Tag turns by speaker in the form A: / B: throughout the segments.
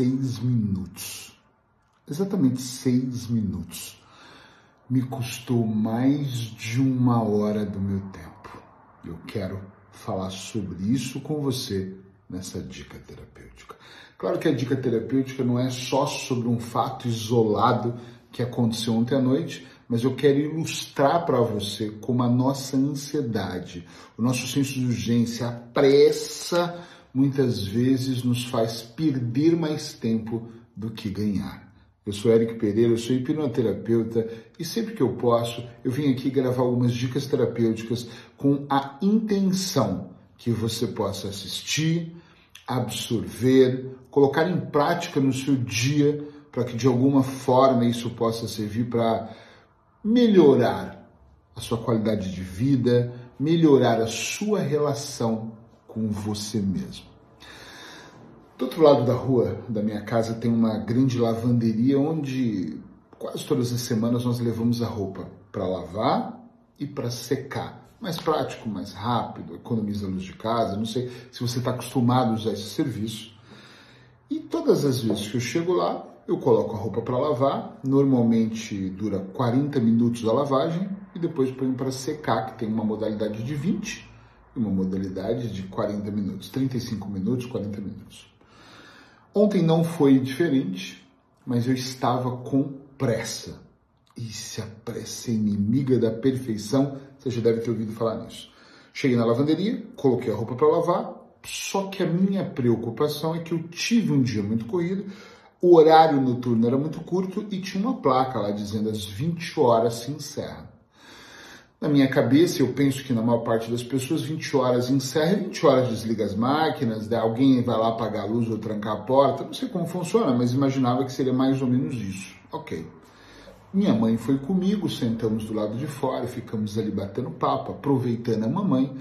A: seis minutos. Exatamente seis minutos. Me custou mais de uma hora do meu tempo. Eu quero falar sobre isso com você nessa dica terapêutica. Claro que a dica terapêutica não é só sobre um fato isolado que aconteceu ontem à noite, mas eu quero ilustrar para você como a nossa ansiedade, o nosso senso de urgência, a pressa, muitas vezes nos faz perder mais tempo do que ganhar. Eu sou Eric Pereira, eu sou hipnoterapeuta e sempre que eu posso, eu vim aqui gravar algumas dicas terapêuticas com a intenção que você possa assistir, absorver, colocar em prática no seu dia para que de alguma forma isso possa servir para melhorar a sua qualidade de vida, melhorar a sua relação com você mesmo. Do outro lado da rua da minha casa tem uma grande lavanderia onde quase todas as semanas nós levamos a roupa para lavar e para secar. Mais prático, mais rápido, economiza luz de casa. Não sei se você está acostumado a usar esse serviço. E todas as vezes que eu chego lá, eu coloco a roupa para lavar. Normalmente dura 40 minutos a lavagem e depois ponho para secar, que tem uma modalidade de 20 e uma modalidade de 40 minutos, 35 minutos, 40 minutos. Ontem não foi diferente, mas eu estava com pressa. E se a pressa é inimiga da perfeição, você já deve ter ouvido falar nisso. Cheguei na lavanderia, coloquei a roupa para lavar, só que a minha preocupação é que eu tive um dia muito corrido, o horário noturno era muito curto e tinha uma placa lá dizendo às 20 horas se encerra. Na minha cabeça, eu penso que na maior parte das pessoas, 20 horas encerra, 20 horas desliga as máquinas, alguém vai lá apagar a luz ou trancar a porta, não sei como funciona, mas imaginava que seria mais ou menos isso. Ok. Minha mãe foi comigo, sentamos do lado de fora, ficamos ali batendo papo, aproveitando a mamãe,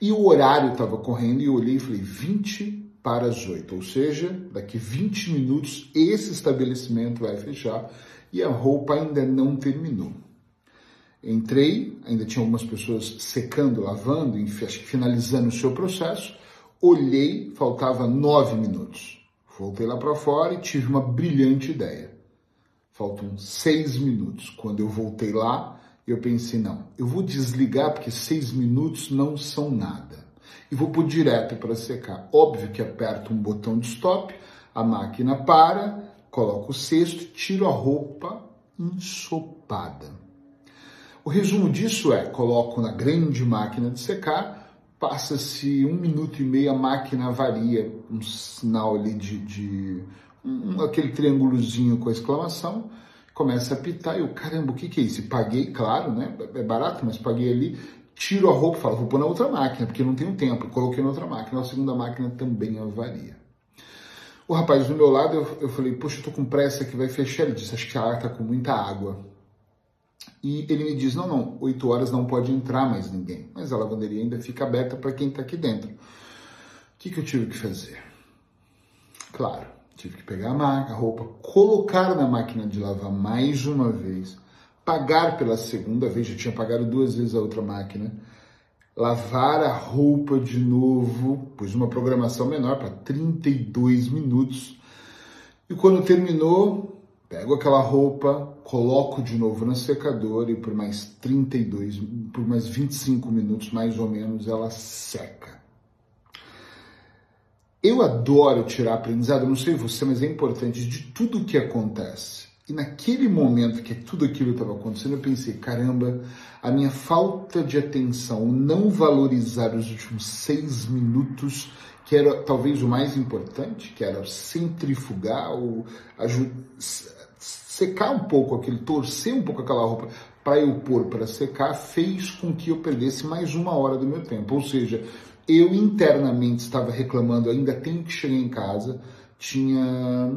A: e o horário estava correndo e eu olhei e falei 20 para as 8, ou seja, daqui 20 minutos esse estabelecimento vai fechar e a roupa ainda não terminou. Entrei, ainda tinha algumas pessoas secando, lavando, finalizando o seu processo. Olhei, faltava nove minutos. Voltei lá para fora e tive uma brilhante ideia. Faltam seis minutos. Quando eu voltei lá, eu pensei, não, eu vou desligar porque seis minutos não são nada. E vou por direto para secar. Óbvio que aperto um botão de stop, a máquina para, coloco o cesto, tiro a roupa ensopada. O resumo disso é: coloco na grande máquina de secar, passa-se um minuto e meio, a máquina varia um sinal ali de, de um, aquele triângulozinho com a exclamação, começa a apitar e eu, caramba, o que, que é isso? Paguei, claro, né? É barato, mas paguei ali, tiro a roupa, falo, vou pôr na outra máquina, porque não tenho tempo. Coloquei na outra máquina, a segunda máquina também avaria. O rapaz do meu lado, eu, eu falei, poxa, eu tô com pressa que vai fechar. Ele disse, acho que a água tá com muita água. E ele me diz: não, não, 8 horas não pode entrar mais ninguém, mas a lavanderia ainda fica aberta para quem está aqui dentro. O que, que eu tive que fazer? Claro, tive que pegar a, marca, a roupa, colocar na máquina de lavar mais uma vez, pagar pela segunda vez, já tinha pagado duas vezes a outra máquina, lavar a roupa de novo, pus uma programação menor para 32 minutos. E quando terminou, Pego aquela roupa, coloco de novo na secadora e por mais 32, por mais 25 minutos mais ou menos ela seca. Eu adoro tirar aprendizado, não sei você, mas é importante de tudo o que acontece. E naquele momento que tudo aquilo estava acontecendo, eu pensei, caramba, a minha falta de atenção, não valorizar os últimos seis minutos, que era talvez o mais importante, que era centrifugar, ou secar um pouco aquele, torcer um pouco aquela roupa para eu pôr para secar, fez com que eu perdesse mais uma hora do meu tempo. Ou seja, eu internamente estava reclamando, ainda tenho que chegar em casa, tinha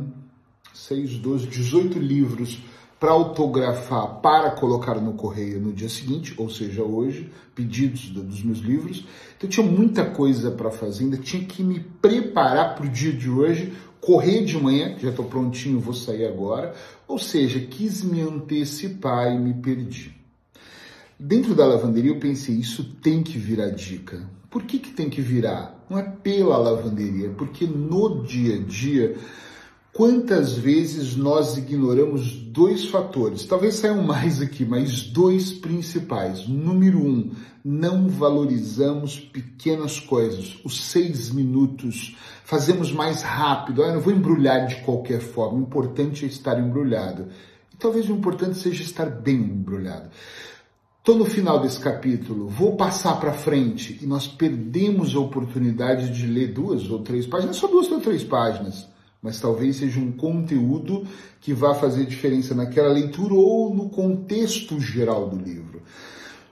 A: 6, 12, 18 livros para autografar, para colocar no correio no dia seguinte, ou seja, hoje, pedidos dos meus livros. Então tinha muita coisa para fazer, ainda tinha que me preparar para o dia de hoje, correr de manhã, já estou prontinho, vou sair agora. Ou seja, quis me antecipar e me perdi. Dentro da lavanderia eu pensei, isso tem que virar dica. Por que, que tem que virar? Não é pela lavanderia, porque no dia a dia Quantas vezes nós ignoramos dois fatores? Talvez saiam mais aqui, mas dois principais. Número um, não valorizamos pequenas coisas. Os seis minutos, fazemos mais rápido. Ah, eu não vou embrulhar de qualquer forma. O importante é estar embrulhado. E talvez o importante seja estar bem embrulhado. Estou no final desse capítulo, vou passar para frente e nós perdemos a oportunidade de ler duas ou três páginas, só duas ou três páginas mas talvez seja um conteúdo que vá fazer diferença naquela leitura ou no contexto geral do livro.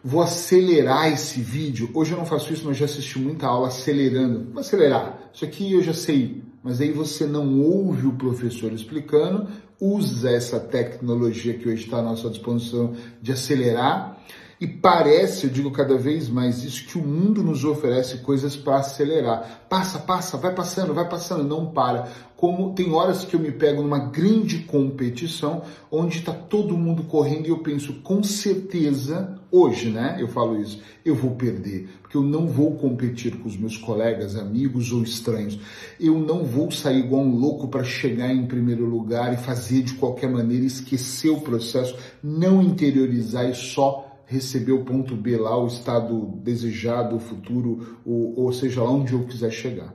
A: Vou acelerar esse vídeo. Hoje eu não faço isso, mas já assisti muita aula acelerando. Vou acelerar. Isso aqui eu já sei, mas aí você não ouve o professor explicando, usa essa tecnologia que hoje está à nossa disposição de acelerar e parece, eu digo cada vez mais isso, que o mundo nos oferece coisas para acelerar. Passa, passa, vai passando, vai passando, não para. Como tem horas que eu me pego numa grande competição onde está todo mundo correndo e eu penso, com certeza, hoje, né? Eu falo isso, eu vou perder, porque eu não vou competir com os meus colegas, amigos ou estranhos. Eu não vou sair igual um louco para chegar em primeiro lugar e fazer de qualquer maneira, esquecer o processo, não interiorizar e só receber o ponto B lá, o estado desejado, o futuro, ou, ou seja lá onde eu quiser chegar.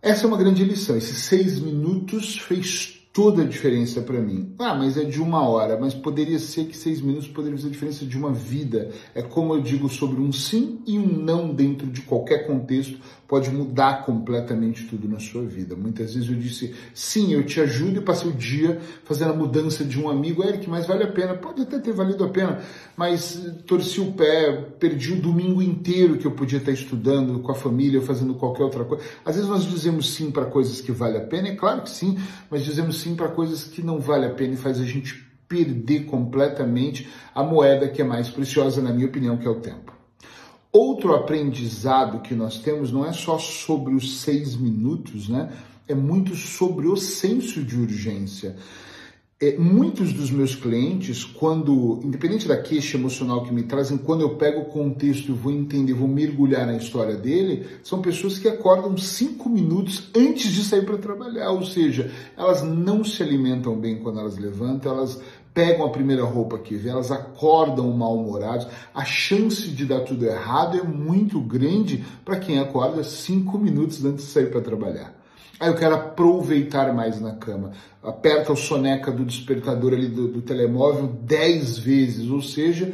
A: Essa é uma grande lição. Esses seis minutos fez toda a diferença para mim. Ah, mas é de uma hora, mas poderia ser que seis minutos poderia fazer a diferença de uma vida. É como eu digo sobre um sim e um não dentro de qualquer contexto, pode mudar completamente tudo na sua vida. Muitas vezes eu disse, sim, eu te ajudo e passei o dia fazendo a mudança de um amigo, Eric, mas vale a pena. Pode até ter valido a pena, mas torci o pé, perdi o domingo inteiro que eu podia estar estudando com a família, ou fazendo qualquer outra coisa. Às vezes nós dizemos sim para coisas que vale a pena, é claro que sim, mas dizemos sim para coisas que não vale a pena e faz a gente perder completamente a moeda que é mais preciosa, na minha opinião, que é o tempo. Outro aprendizado que nós temos não é só sobre os seis minutos, né? É muito sobre o senso de urgência. É, muitos dos meus clientes, quando, independente da queixa emocional que me trazem, quando eu pego o contexto e vou entender, vou mergulhar na história dele, são pessoas que acordam cinco minutos antes de sair para trabalhar, ou seja, elas não se alimentam bem quando elas levantam, elas pegam a primeira roupa que vê, elas acordam mal-humorados, a chance de dar tudo errado é muito grande para quem acorda cinco minutos antes de sair para trabalhar. Aí eu quero aproveitar mais na cama. Aperta o soneca do despertador ali do, do telemóvel dez vezes, ou seja,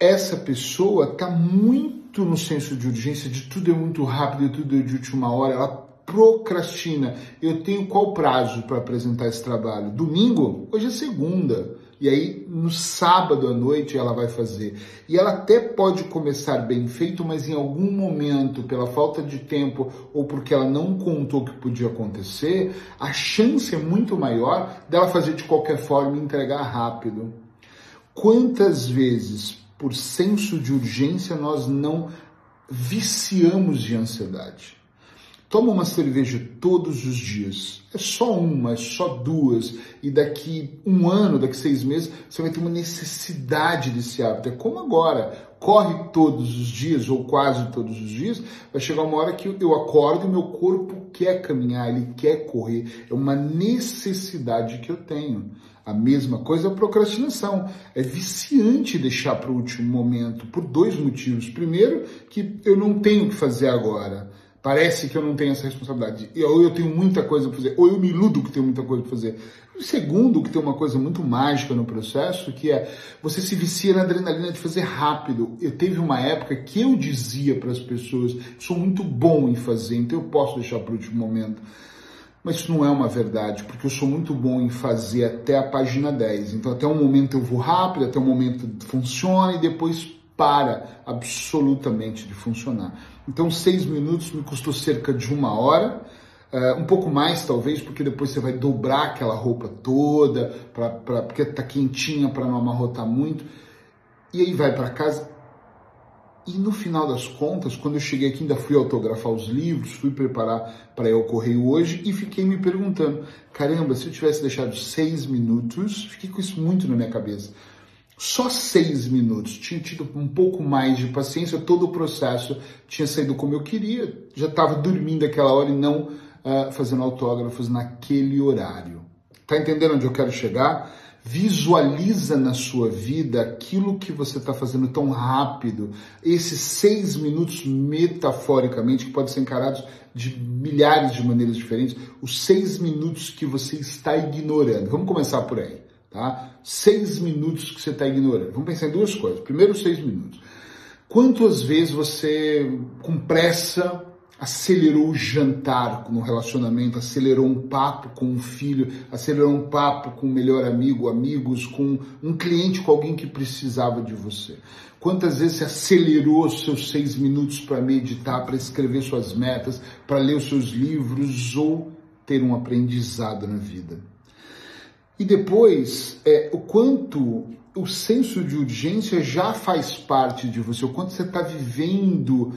A: essa pessoa está muito no senso de urgência, de tudo é muito rápido, tudo é de última hora, ela procrastina. Eu tenho qual prazo para apresentar esse trabalho? Domingo? Hoje é segunda. E aí, no sábado à noite, ela vai fazer. E ela até pode começar bem feito, mas em algum momento, pela falta de tempo ou porque ela não contou que podia acontecer, a chance é muito maior dela fazer de qualquer forma e entregar rápido. Quantas vezes, por senso de urgência, nós não viciamos de ansiedade? Toma uma cerveja todos os dias. É só uma, é só duas. E daqui um ano, daqui seis meses, você vai ter uma necessidade desse hábito. É como agora. Corre todos os dias, ou quase todos os dias, vai chegar uma hora que eu acordo e meu corpo quer caminhar, ele quer correr. É uma necessidade que eu tenho. A mesma coisa é a procrastinação. É viciante deixar para o último momento, por dois motivos. Primeiro, que eu não tenho que fazer agora. Parece que eu não tenho essa responsabilidade. Ou eu tenho muita coisa para fazer, ou eu me iludo que tenho muita coisa para fazer. E segundo, que tem uma coisa muito mágica no processo, que é você se vicia na adrenalina de fazer rápido. Eu teve uma época que eu dizia para as pessoas, sou muito bom em fazer, então eu posso deixar para o último momento. Mas isso não é uma verdade, porque eu sou muito bom em fazer até a página 10. Então até um momento eu vou rápido, até um momento funciona e depois para absolutamente de funcionar. Então, seis minutos me custou cerca de uma hora, uh, um pouco mais talvez, porque depois você vai dobrar aquela roupa toda, pra, pra porque está quentinha para não amarrotar muito, e aí vai para casa. E no final das contas, quando eu cheguei aqui, ainda fui autografar os livros, fui preparar para ao correio hoje e fiquei me perguntando: caramba, se eu tivesse deixado seis minutos, fiquei com isso muito na minha cabeça só seis minutos. Tinha tido um pouco mais de paciência, todo o processo tinha saído como eu queria. Já estava dormindo aquela hora e não uh, fazendo autógrafos naquele horário. Tá entendendo onde eu quero chegar? Visualiza na sua vida aquilo que você está fazendo tão rápido, esses seis minutos metaforicamente, que podem ser encarados de milhares de maneiras diferentes, os seis minutos que você está ignorando. Vamos começar por aí, tá? Seis minutos que você está ignorando. Vamos pensar em duas coisas. Primeiro, seis minutos. Quantas vezes você, com pressa, acelerou o jantar no relacionamento, acelerou um papo com um filho, acelerou um papo com um melhor amigo, amigos, com um cliente, com alguém que precisava de você? Quantas vezes você acelerou os seus seis minutos para meditar, para escrever suas metas, para ler os seus livros ou ter um aprendizado na vida? E depois, é, o quanto o senso de urgência já faz parte de você, o quanto você está vivendo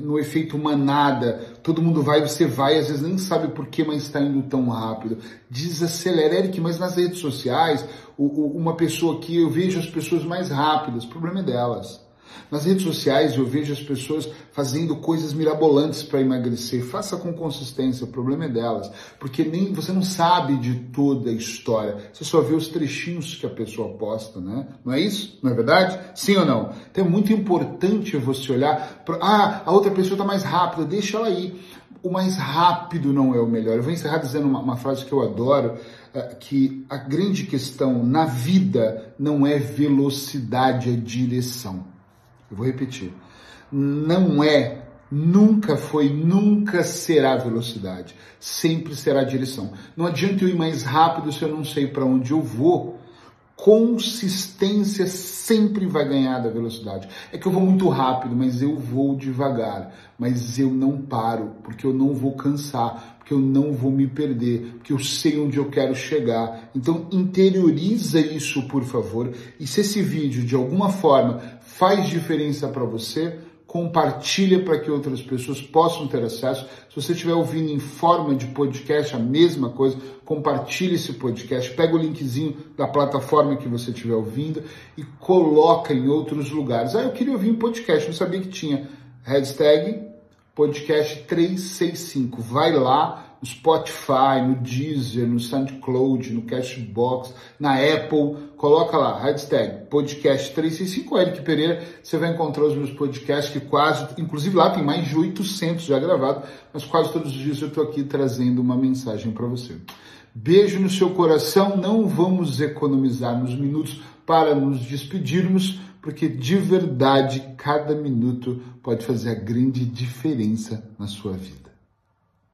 A: no efeito manada, todo mundo vai, você vai, às vezes nem sabe por que, mas está indo tão rápido. Desacelera, Eric, mas nas redes sociais, o, o, uma pessoa que eu vejo as pessoas mais rápidas, o problema é delas. Nas redes sociais eu vejo as pessoas fazendo coisas mirabolantes para emagrecer. Faça com consistência, o problema é delas, porque nem você não sabe de toda a história. Você só vê os trechinhos que a pessoa posta, né? Não é isso? Não é verdade? Sim ou não? Então é muito importante você olhar para ah, a outra pessoa está mais rápida, deixa ela aí. O mais rápido não é o melhor. Eu vou encerrar dizendo uma, uma frase que eu adoro, uh, que a grande questão na vida não é velocidade, é direção. Eu vou repetir. Não é, nunca foi, nunca será velocidade. Sempre será direção. Não adianta eu ir mais rápido se eu não sei para onde eu vou. Consistência sempre vai ganhar da velocidade. É que eu vou muito rápido, mas eu vou devagar. Mas eu não paro, porque eu não vou cansar, porque eu não vou me perder, porque eu sei onde eu quero chegar. Então interioriza isso, por favor. E se esse vídeo de alguma forma faz diferença para você, compartilha para que outras pessoas possam ter acesso. Se você estiver ouvindo em forma de podcast, a mesma coisa, compartilhe esse podcast, pega o linkzinho da plataforma que você estiver ouvindo e coloca em outros lugares. Ah, eu queria ouvir um podcast, não sabia que tinha. Hashtag podcast 365. Vai lá Spotify, no Deezer, no SoundCloud, no Cashbox, na Apple, coloca lá, hashtag podcast 365 Eric Pereira, você vai encontrar os meus podcasts que quase, inclusive lá tem mais de 800 já gravados, mas quase todos os dias eu estou aqui trazendo uma mensagem para você. Beijo no seu coração, não vamos economizar nos minutos para nos despedirmos, porque de verdade cada minuto pode fazer a grande diferença na sua vida.